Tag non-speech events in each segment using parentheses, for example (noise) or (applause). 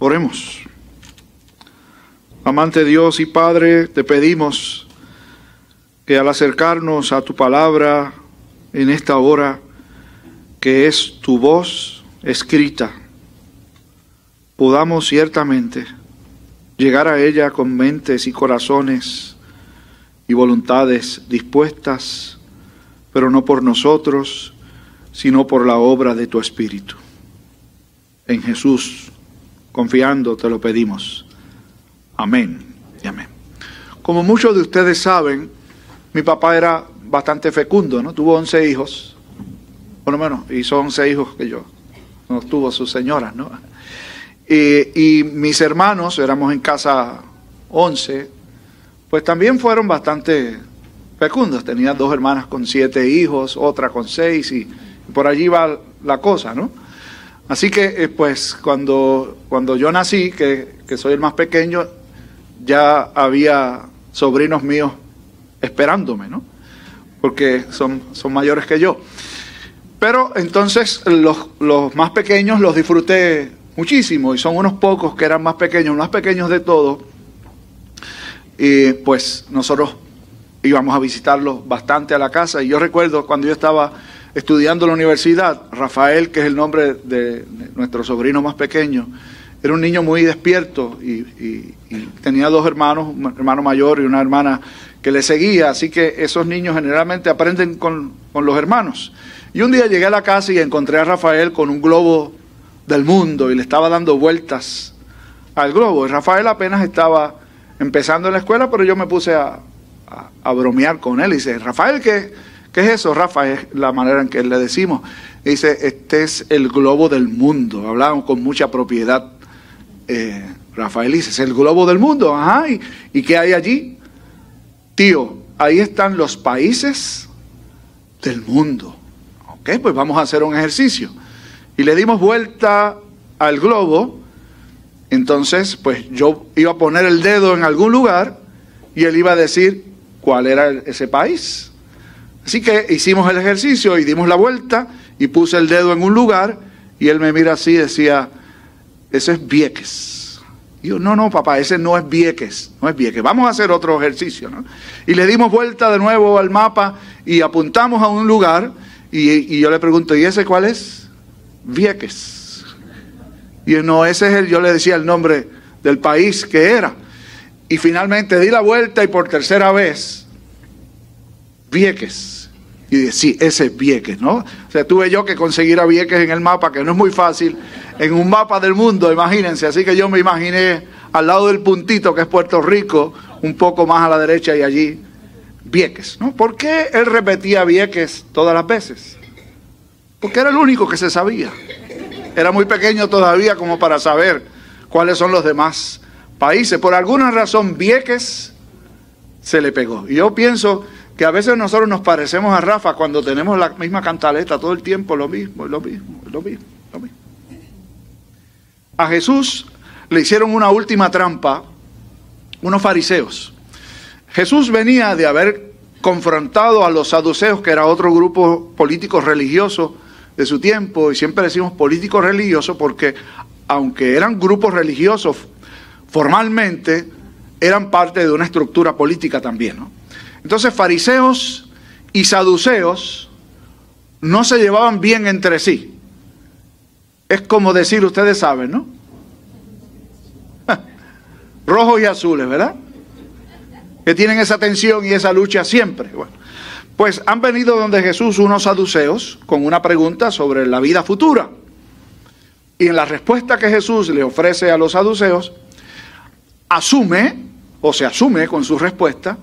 Oremos. Amante Dios y Padre, te pedimos que al acercarnos a tu palabra en esta hora, que es tu voz escrita, podamos ciertamente llegar a ella con mentes y corazones y voluntades dispuestas, pero no por nosotros, sino por la obra de tu Espíritu. En Jesús Confiando te lo pedimos. Amén y amén. Como muchos de ustedes saben, mi papá era bastante fecundo, ¿no? Tuvo 11 hijos, por lo menos, y son 11 hijos que yo. No tuvo sus señoras, ¿no? Y, y mis hermanos, éramos en casa 11, pues también fueron bastante fecundos. Tenía dos hermanas con siete hijos, otra con seis, y por allí va la cosa, ¿no? Así que, eh, pues, cuando, cuando yo nací, que, soy el más pequeño, ya había sobrinos míos esperándome, ¿no? Porque son, son mayores que yo. Pero entonces los, los, más pequeños los disfruté muchísimo y son unos pocos que eran más pequeños, más pequeños de todos. Y pues nosotros íbamos a visitarlos bastante a la casa. Y yo recuerdo cuando yo estaba estudiando en la universidad, Rafael, que es el nombre de nuestro sobrino más pequeño, era un niño muy despierto y, tenía dos hermanos, un hermano mayor y una hermana que le seguía, así que esos niños generalmente aprenden con, con los hermanos. Y un día llegué a la casa y encontré a Rafael con un globo del mundo y le estaba dando vueltas al globo. Y Rafael apenas estaba empezando en la escuela, pero yo me puse a, a bromear con él y dice, Rafael, ¿qué, ¿Qué es eso, Rafa? Es la manera en que le decimos. Dice, este es el globo del mundo. Hablamos con mucha propiedad. Eh, Rafael dice, es el globo del mundo. Ajá, ¿y, qué hay allí? Tío, ahí están los países del mundo. Ok, pues vamos a hacer un ejercicio. Y le dimos vuelta al globo. Entonces, pues yo iba a poner el dedo en algún lugar y él iba a decir cuál era ese país. Así que hicimos el ejercicio y dimos la vuelta y puse el dedo en un lugar y él me mira así y decía, ese es Vieques. Y yo, no, no, papá, ese no es Vieques, no es Vieques. Vamos a hacer otro ejercicio, ¿no? Y le dimos vuelta de nuevo al mapa y apuntamos a un lugar y, yo le pregunto, ¿y ese cuál es? Vieques. Y no, ese es el, yo le decía el nombre del país que era. Y finalmente di la vuelta y por tercera vez, Vieques. Y dije, sí, ese es Vieques, ¿no? O sea, tuve yo que conseguir a Vieques en el mapa, que no es muy fácil, en un mapa del mundo, imagínense. Así que yo me imaginé al lado del puntito que es Puerto Rico, un poco más a la derecha y allí, Vieques, ¿no? ¿Por qué él repetía Vieques todas las veces? Porque era el único que se sabía. Era muy pequeño todavía como para saber cuáles son los demás países. Por alguna razón, Vieques se le pegó. Y yo pienso que a veces nosotros nos parecemos a Rafa cuando tenemos la misma cantaleta todo el tiempo, lo mismo, lo mismo, lo mismo, lo mismo. A Jesús le hicieron una última trampa unos fariseos. Jesús venía de haber confrontado a los saduceos, que era otro grupo político religioso de su tiempo, y siempre decimos político religioso porque aunque eran grupos religiosos formalmente, eran parte de una estructura política también, ¿no? Entonces fariseos y saduceos no se llevaban bien entre sí. Es como decir, ustedes saben, ¿no? (laughs) Rojos y azules, ¿verdad? Que tienen esa tensión y esa lucha siempre. Bueno, pues han venido donde Jesús unos saduceos con una pregunta sobre la vida futura. Y en la respuesta que Jesús le ofrece a los saduceos, asume, o se asume con su respuesta,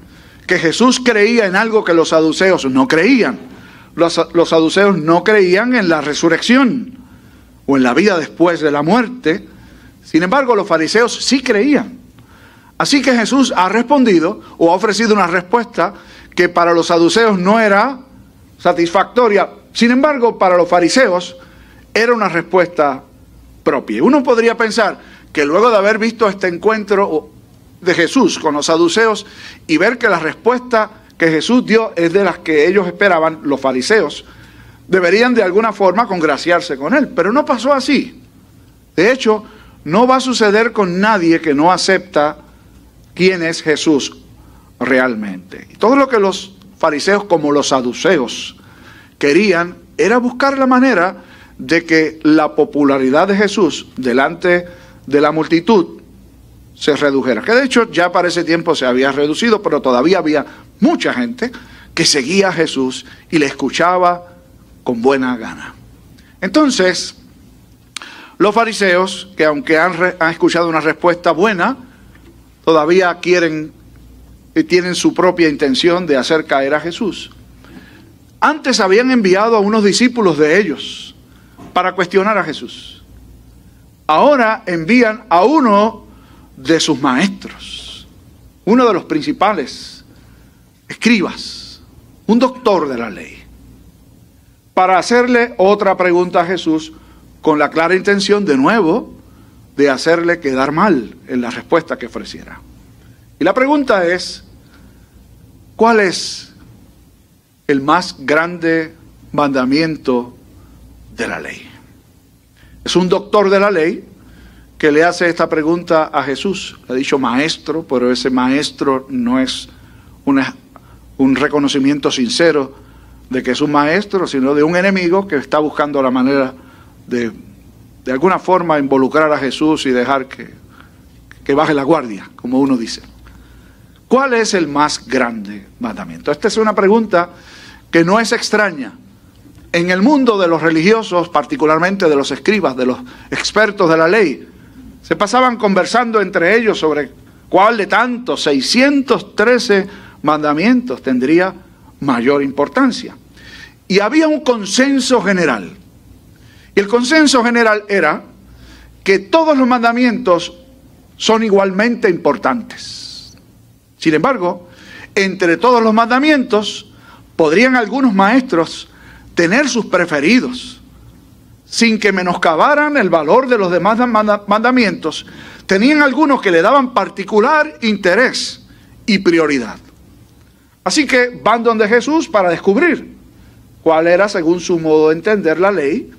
que Jesús creía en algo que los saduceos no creían. Los, saduceos no creían en la resurrección o en la vida después de la muerte. Sin embargo, los fariseos sí creían. Así que Jesús ha respondido o ha ofrecido una respuesta que para los saduceos no era satisfactoria. Sin embargo, para los fariseos era una respuesta propia. Uno podría pensar que luego de haber visto este encuentro de Jesús con los saduceos y ver que la respuesta que Jesús dio es de las que ellos esperaban, los fariseos, deberían de alguna forma congraciarse con él. Pero no pasó así. De hecho, no va a suceder con nadie que no acepta quién es Jesús realmente. Todo lo que los fariseos como los saduceos querían era buscar la manera de que la popularidad de Jesús delante de la multitud se redujera. Que de hecho ya para ese tiempo se había reducido, pero todavía había mucha gente que seguía a Jesús y le escuchaba con buena gana. Entonces, los fariseos, que aunque han, han escuchado una respuesta buena, todavía quieren y tienen su propia intención de hacer caer a Jesús. Antes habían enviado a unos discípulos de ellos para cuestionar a Jesús. Ahora envían a uno de sus maestros, uno de los principales escribas, un doctor de la ley, para hacerle otra pregunta a Jesús con la clara intención de nuevo de hacerle quedar mal en la respuesta que ofreciera. Y la pregunta es, ¿cuál es el más grande mandamiento de la ley? Es un doctor de la ley que le hace esta pregunta a Jesús. Ha dicho maestro, pero ese maestro no es un reconocimiento sincero de que es un maestro, sino de un enemigo que está buscando la manera de, de alguna forma, involucrar a Jesús y dejar que, que baje la guardia, como uno dice. ¿Cuál es el más grande mandamiento? Esta es una pregunta que no es extraña. En el mundo de los religiosos, particularmente de los escribas, de los expertos de la ley, se pasaban conversando entre ellos sobre cuál de tantos 613 mandamientos tendría mayor importancia. Y había un consenso general. Y el consenso general era que todos los mandamientos son igualmente importantes. Sin embargo, entre todos los mandamientos podrían algunos maestros tener sus preferidos sin que menoscabaran el valor de los demás mandamientos, tenían algunos que le daban particular interés y prioridad. Así que van donde Jesús para descubrir cuál era, según su modo de entender la ley,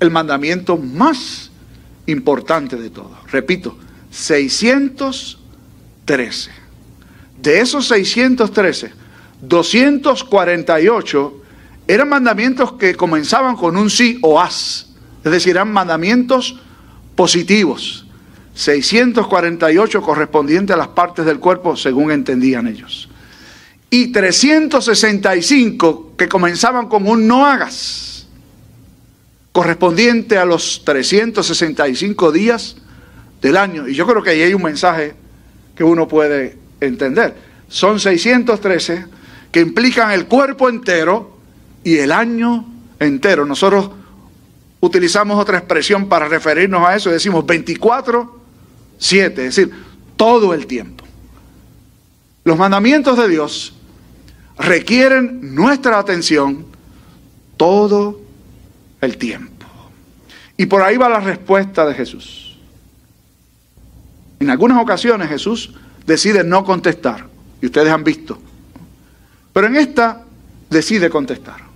el mandamiento más importante de todos. Repito, 613. De esos 613, 248 eran mandamientos que comenzaban con un sí o as, es decir, eran mandamientos positivos. 648 correspondientes a las partes del cuerpo según entendían ellos. Y 365 que comenzaban con un no hagas, correspondiente a los 365 días del año. Y yo creo que ahí hay un mensaje que uno puede entender. Son 613 que implican el cuerpo entero y el año entero. Nosotros utilizamos otra expresión para referirnos a eso, decimos 24, 7, es decir, todo el tiempo. Los mandamientos de Dios requieren nuestra atención todo el tiempo. Y por ahí va la respuesta de Jesús. En algunas ocasiones Jesús decide no contestar, y ustedes han visto. Pero en esta decide contestar.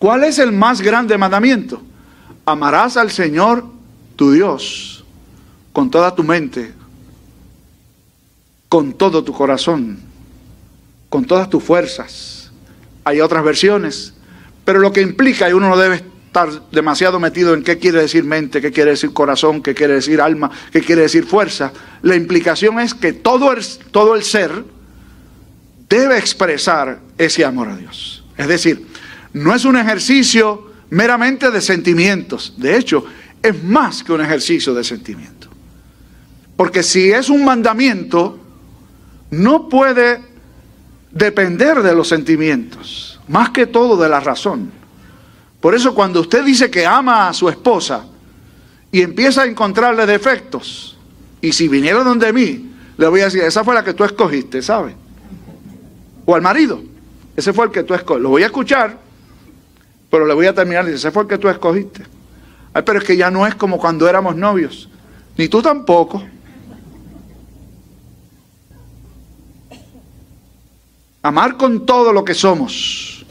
¿Cuál es el más grande mandamiento? Amarás al Señor tu Dios con toda tu mente, con todo tu corazón, con todas tus fuerzas. Hay otras versiones, pero lo que implica, y uno no debe estar demasiado metido en qué quiere decir mente, qué quiere decir corazón, qué quiere decir alma, qué quiere decir fuerza, la implicación es que todo el, todo el ser debe expresar ese amor a Dios. Es decir, no es un ejercicio meramente de sentimientos. De hecho, es más que un ejercicio de sentimiento. Porque si es un mandamiento, no puede depender de los sentimientos, más que todo de la razón. Por eso cuando usted dice que ama a su esposa y empieza a encontrarle defectos, y si viniera donde mí, le voy a decir, esa fue la que tú escogiste, ¿sabe? O al marido, ese fue el que tú escogiste. Lo voy a escuchar, pero le voy a terminar dice, ese fue el que tú escogiste. Ay, pero es que ya no es como cuando éramos novios. Ni tú tampoco. Amar con todo lo que somos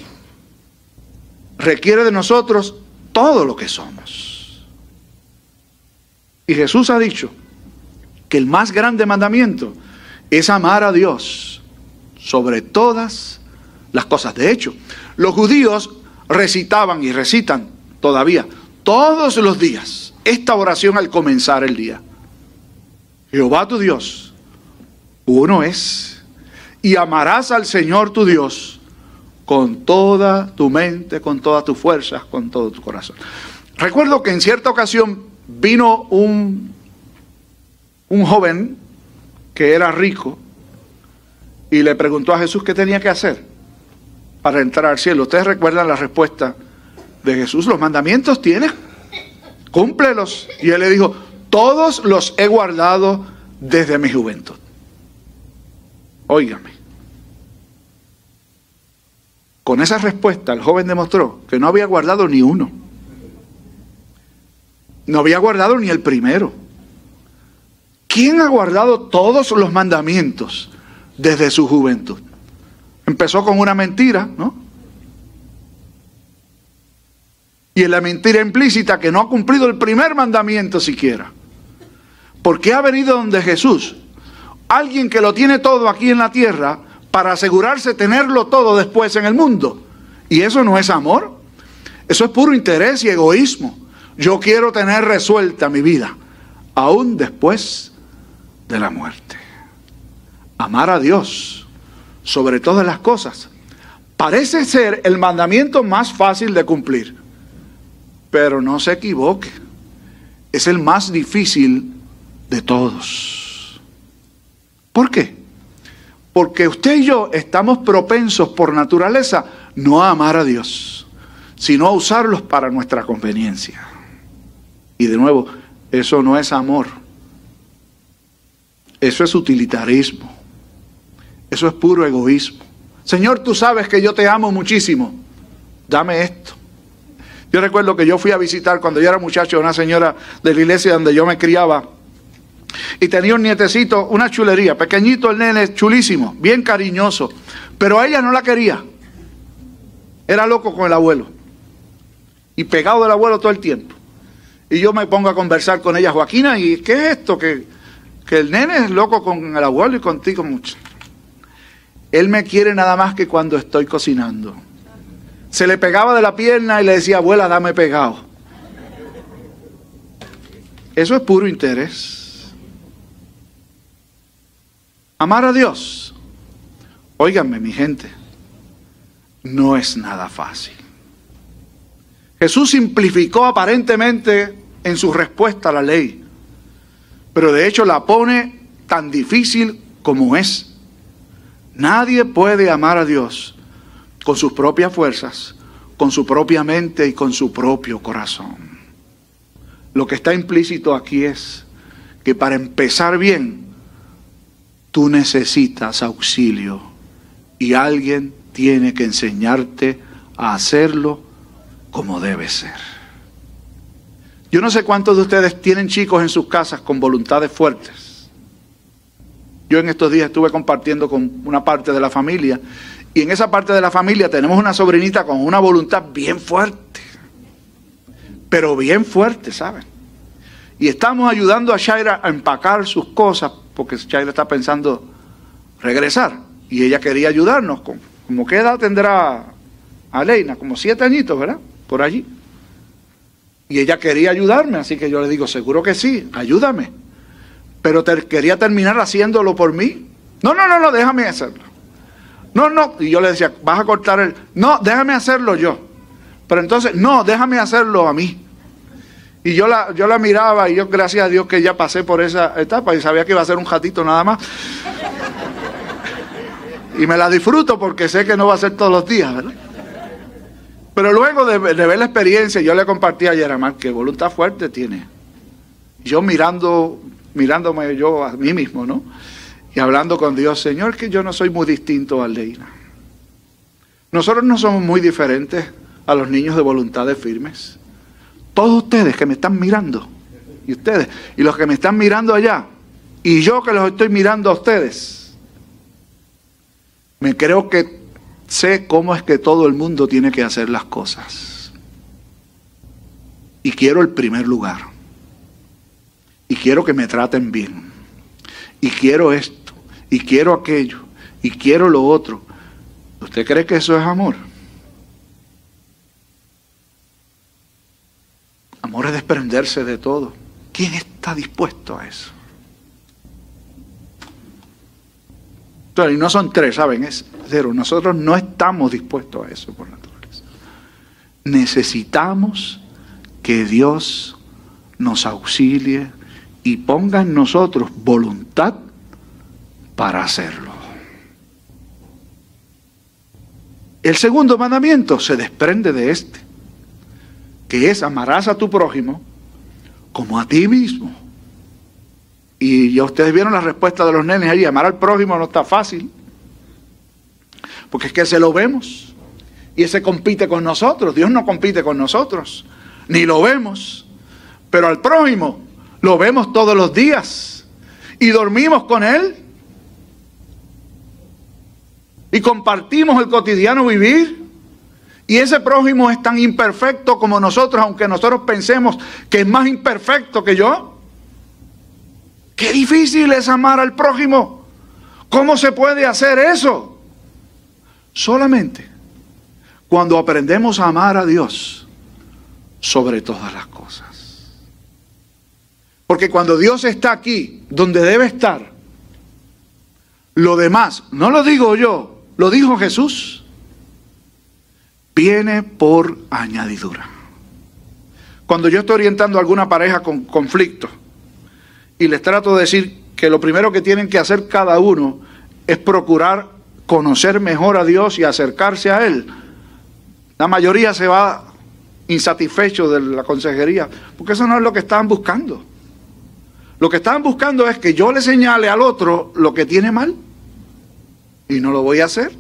requiere de nosotros todo lo que somos. Y Jesús ha dicho que el más grande mandamiento es amar a Dios sobre todas las cosas. De hecho, los judíos recitaban y recitan todavía todos los días esta oración al comenzar el día. Jehová tu Dios, uno es, y amarás al Señor tu Dios con toda tu mente, con todas tus fuerzas, con todo tu corazón. Recuerdo que en cierta ocasión vino un, un joven que era rico y le preguntó a Jesús qué tenía que hacer para entrar al cielo. Ustedes recuerdan la respuesta de Jesús, los mandamientos tienes, cúmplelos. Y él le dijo, todos los he guardado desde mi juventud. Óigame. Con esa respuesta el joven demostró que no había guardado ni uno. No había guardado ni el primero. ¿Quién ha guardado todos los mandamientos desde su juventud? Empezó con una mentira, ¿no? Y en la mentira implícita que no ha cumplido el primer mandamiento siquiera. Porque ha venido donde Jesús, alguien que lo tiene todo aquí en la tierra, para asegurarse tenerlo todo después en el mundo. Y eso no es amor. Eso es puro interés y egoísmo. Yo quiero tener resuelta mi vida, aún después de la muerte. Amar a Dios sobre todas las cosas. Parece ser el mandamiento más fácil de cumplir, pero no se equivoque, es el más difícil de todos. ¿Por qué? Porque usted y yo estamos propensos por naturaleza no a amar a Dios, sino a usarlos para nuestra conveniencia. Y de nuevo, eso no es amor, eso es utilitarismo. Eso es puro egoísmo. Señor, tú sabes que yo te amo muchísimo. Dame esto. Yo recuerdo que yo fui a visitar cuando yo era muchacho a una señora de la iglesia donde yo me criaba. Y tenía un nietecito, una chulería, pequeñito el nene, chulísimo, bien cariñoso. Pero a ella no la quería. Era loco con el abuelo. Y pegado del abuelo todo el tiempo. Y yo me pongo a conversar con ella, Joaquina, ¿y qué es esto? Que, que el nene es loco con el abuelo y contigo mucho. Él me quiere nada más que cuando estoy cocinando. Se le pegaba de la pierna y le decía, abuela, dame pegado. Eso es puro interés. Amar a Dios, óiganme mi gente, no es nada fácil. Jesús simplificó aparentemente en su respuesta a la ley, pero de hecho la pone tan difícil como es. Nadie puede amar a Dios con sus propias fuerzas, con su propia mente y con su propio corazón. Lo que está implícito aquí es que para empezar bien, tú necesitas auxilio y alguien tiene que enseñarte a hacerlo como debe ser. Yo no sé cuántos de ustedes tienen chicos en sus casas con voluntades fuertes. Yo en estos días estuve compartiendo con una parte de la familia y en esa parte de la familia tenemos una sobrinita con una voluntad bien fuerte, pero bien fuerte, ¿saben? Y estamos ayudando a Shaira a empacar sus cosas porque Shaira está pensando regresar y ella quería ayudarnos. Como qué edad tendrá Aleina? Como siete añitos, ¿verdad? Por allí. Y ella quería ayudarme, así que yo le digo, seguro que sí, ayúdame pero quería terminar haciéndolo por mí. No, no, no, no, déjame hacerlo. No, no, y yo le decía, vas a cortar el... No, déjame hacerlo yo. Pero entonces, no, déjame hacerlo a mí. Y yo la, yo la miraba y yo, gracias a Dios que ya pasé por esa etapa y sabía que iba a ser un ratito nada más. Y me la disfruto porque sé que no va a ser todos los días, ¿verdad? Pero luego de, ver la experiencia, yo le compartí a Yeramar que voluntad fuerte tiene. Yo mirando mirándome yo a mí mismo, ¿no? Y hablando con Dios, Señor, que yo no soy muy distinto a Leina. Nosotros no somos muy diferentes a los niños de voluntades firmes. Todos ustedes que me están mirando, y ustedes, y los que me están mirando allá, y yo que los estoy mirando a ustedes, me creo que sé cómo es que todo el mundo tiene que hacer las cosas. Y quiero el primer lugar. Quiero que me traten bien. Y quiero esto, y quiero aquello, y quiero lo otro. ¿Usted cree que eso es amor? Amor es desprenderse de todo. ¿Quién está dispuesto a eso? y no son tres, ¿saben? Es cero. Nosotros no estamos dispuestos a eso por naturaleza. Necesitamos que Dios nos auxilie y ponga en nosotros voluntad para hacerlo. El segundo mandamiento se desprende de este, que es amarás a tu prójimo como a ti mismo. Y ya ustedes vieron la respuesta de los nenes allí, amar al prójimo no está fácil, porque es que se lo vemos y ese compite con nosotros, Dios no compite con nosotros, ni lo vemos, pero al prójimo lo vemos todos los días y dormimos con él y compartimos el cotidiano vivir. Y ese prójimo es tan imperfecto como nosotros, aunque nosotros pensemos que es más imperfecto que yo. Qué difícil es amar al prójimo. ¿Cómo se puede hacer eso? Solamente cuando aprendemos a amar a Dios sobre todas las cosas. Porque cuando Dios está aquí, donde debe estar, lo demás, no lo digo yo, lo dijo Jesús, viene por añadidura. Cuando yo estoy orientando a alguna pareja con conflicto y les trato de decir que lo primero que tienen que hacer cada uno es procurar conocer mejor a Dios y acercarse a Él, la mayoría se va insatisfecho de la consejería, porque eso no es lo que estaban buscando. Lo que estaban buscando es que yo le señale al otro lo que tiene mal. Y no lo voy a hacer.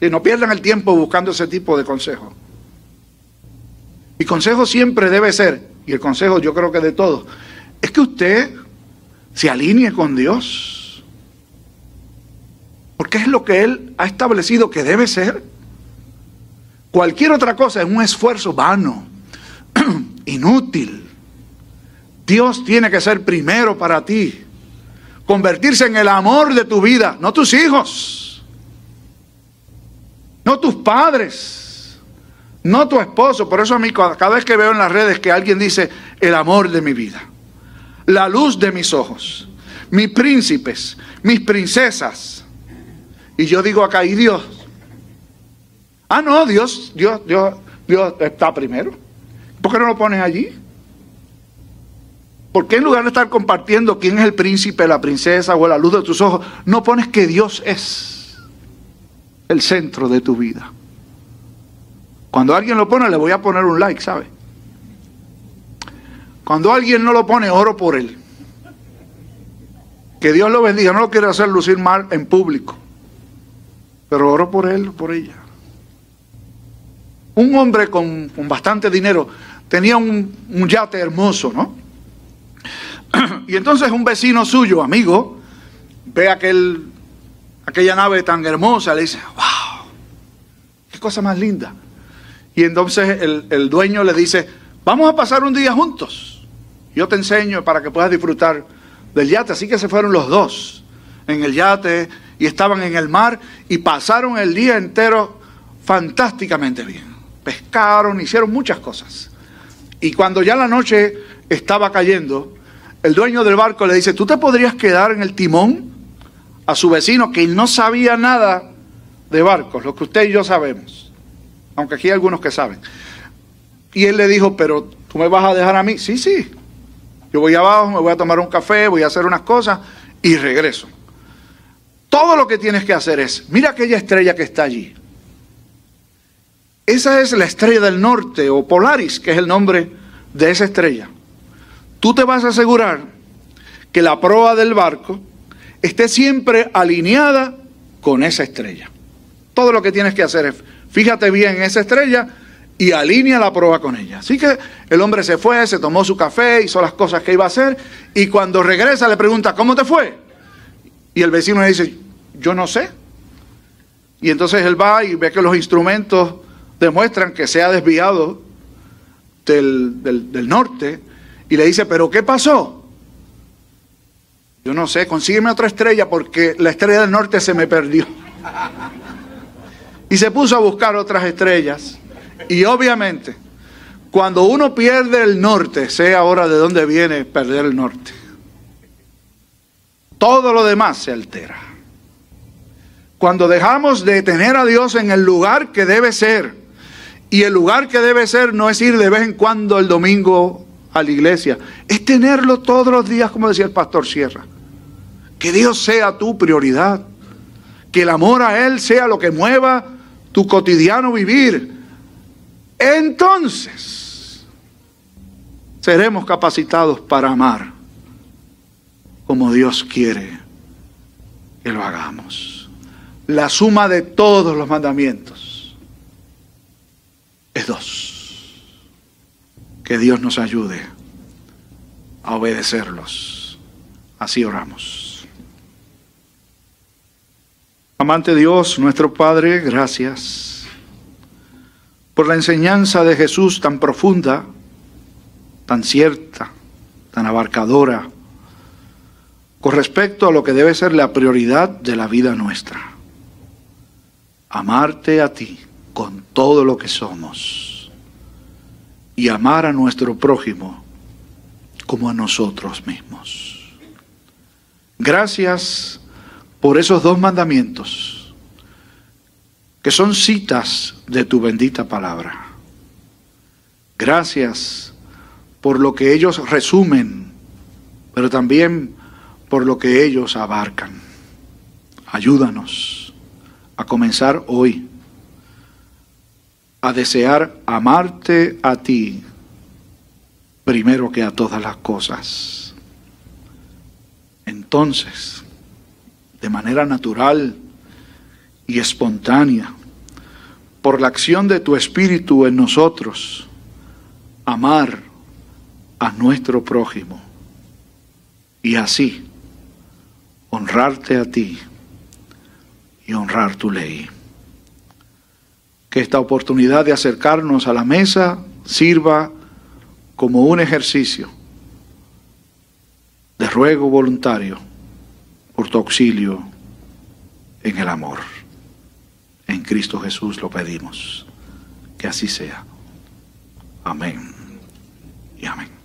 Y no pierdan el tiempo buscando ese tipo de consejo. Mi consejo siempre debe ser, y el consejo yo creo que de todos, es que usted se alinee con Dios. Porque es lo que Él ha establecido que debe ser. Cualquier otra cosa es un esfuerzo vano, (clears throat) inútil. Dios tiene que ser primero para ti. Convertirse en el amor de tu vida, no tus hijos no tus padres, no tu esposo. Por eso a mí cada vez que veo en las redes que alguien dice el amor de mi vida, la luz de mis ojos, mis príncipes, mis princesas. Y yo digo acá, ¿y Dios? Ah, no, Dios, Dios, Dios, Dios está primero. ¿Por qué no lo pones allí? ¿Por qué en lugar de estar compartiendo quién es el príncipe, la princesa o la luz de tus ojos, no pones que Dios es? el centro de tu vida. Cuando alguien lo pone, le voy a poner un like, ¿sabe? Cuando alguien no lo pone, oro por él. Que Dios lo bendiga. No lo quiero hacer lucir mal en público. Pero oro por él, por ella. Un hombre con, bastante dinero tenía un, un yate hermoso, ¿no? Y entonces un vecino suyo, amigo, ve aquel aquella nave tan hermosa, le dice, wow, qué cosa más linda. Y entonces el, dueño le dice, vamos a pasar un día juntos. Yo te enseño para que puedas disfrutar del yate. Así que se fueron los dos en el yate y estaban en el mar y pasaron el día entero fantásticamente bien. Pescaron, hicieron muchas cosas. Y cuando ya la noche estaba cayendo, el dueño del barco le dice, ¿tú te podrías quedar en el timón? a su vecino que no sabía nada de barcos, lo que usted y yo sabemos, aunque aquí hay algunos que saben. Y él le dijo, pero tú me vas a dejar a mí. Sí, sí, yo voy abajo, me voy a tomar un café, voy a hacer unas cosas y regreso. Todo lo que tienes que hacer es, mira aquella estrella que está allí. Esa es la estrella del norte o Polaris, que es el nombre de esa estrella. Tú te vas a asegurar que la proa del barco esté siempre alineada con esa estrella. Todo lo que tienes que hacer es, fíjate bien en esa estrella y alinea la prueba con ella. Así que el hombre se fue, se tomó su café, hizo las cosas que iba a hacer y cuando regresa le pregunta, ¿cómo te fue? Y el vecino le dice, yo no sé. Y entonces él va y ve que los instrumentos demuestran que se ha desviado del, del norte y le dice, ¿pero qué pasó? Yo no sé, consígueme otra estrella porque la estrella del norte se me perdió. Y se puso a buscar otras estrellas. Y obviamente, cuando uno pierde el norte, sé ahora de dónde viene perder el norte. Todo lo demás se altera. Cuando dejamos de tener a Dios en el lugar que debe ser, y el lugar que debe ser no es ir de vez en cuando el domingo a la iglesia, es tenerlo todos los días, como decía el pastor Sierra. Que Dios sea tu prioridad, que el amor a Él sea lo que mueva tu cotidiano vivir. Entonces seremos capacitados para amar como Dios quiere que lo hagamos la suma de todos los mandamientos es dos. Que Dios nos ayude a obedecerlos. Así oramos. Amante Dios, nuestro Padre, gracias por la enseñanza de Jesús tan profunda, tan cierta, tan abarcadora, con respecto a lo que debe ser la prioridad de la vida nuestra amarte a ti con todo lo que somos y amar a nuestro prójimo como a nosotros mismos. Gracias por esos dos mandamientos que son citas de tu bendita palabra. Gracias por lo que ellos resumen, pero también por lo que ellos abarcan. Ayúdanos a comenzar hoy a desear amarte a ti primero que a todas las cosas. Entonces, de manera natural y espontánea, por la acción de tu Espíritu en nosotros, amar a nuestro prójimo y así honrarte a ti y honrar tu ley. Que esta oportunidad de acercarnos a la mesa sirva como un ejercicio de ruego voluntario por tu auxilio en el amor. En Cristo Jesús lo pedimos. Que así sea. Amén y amén.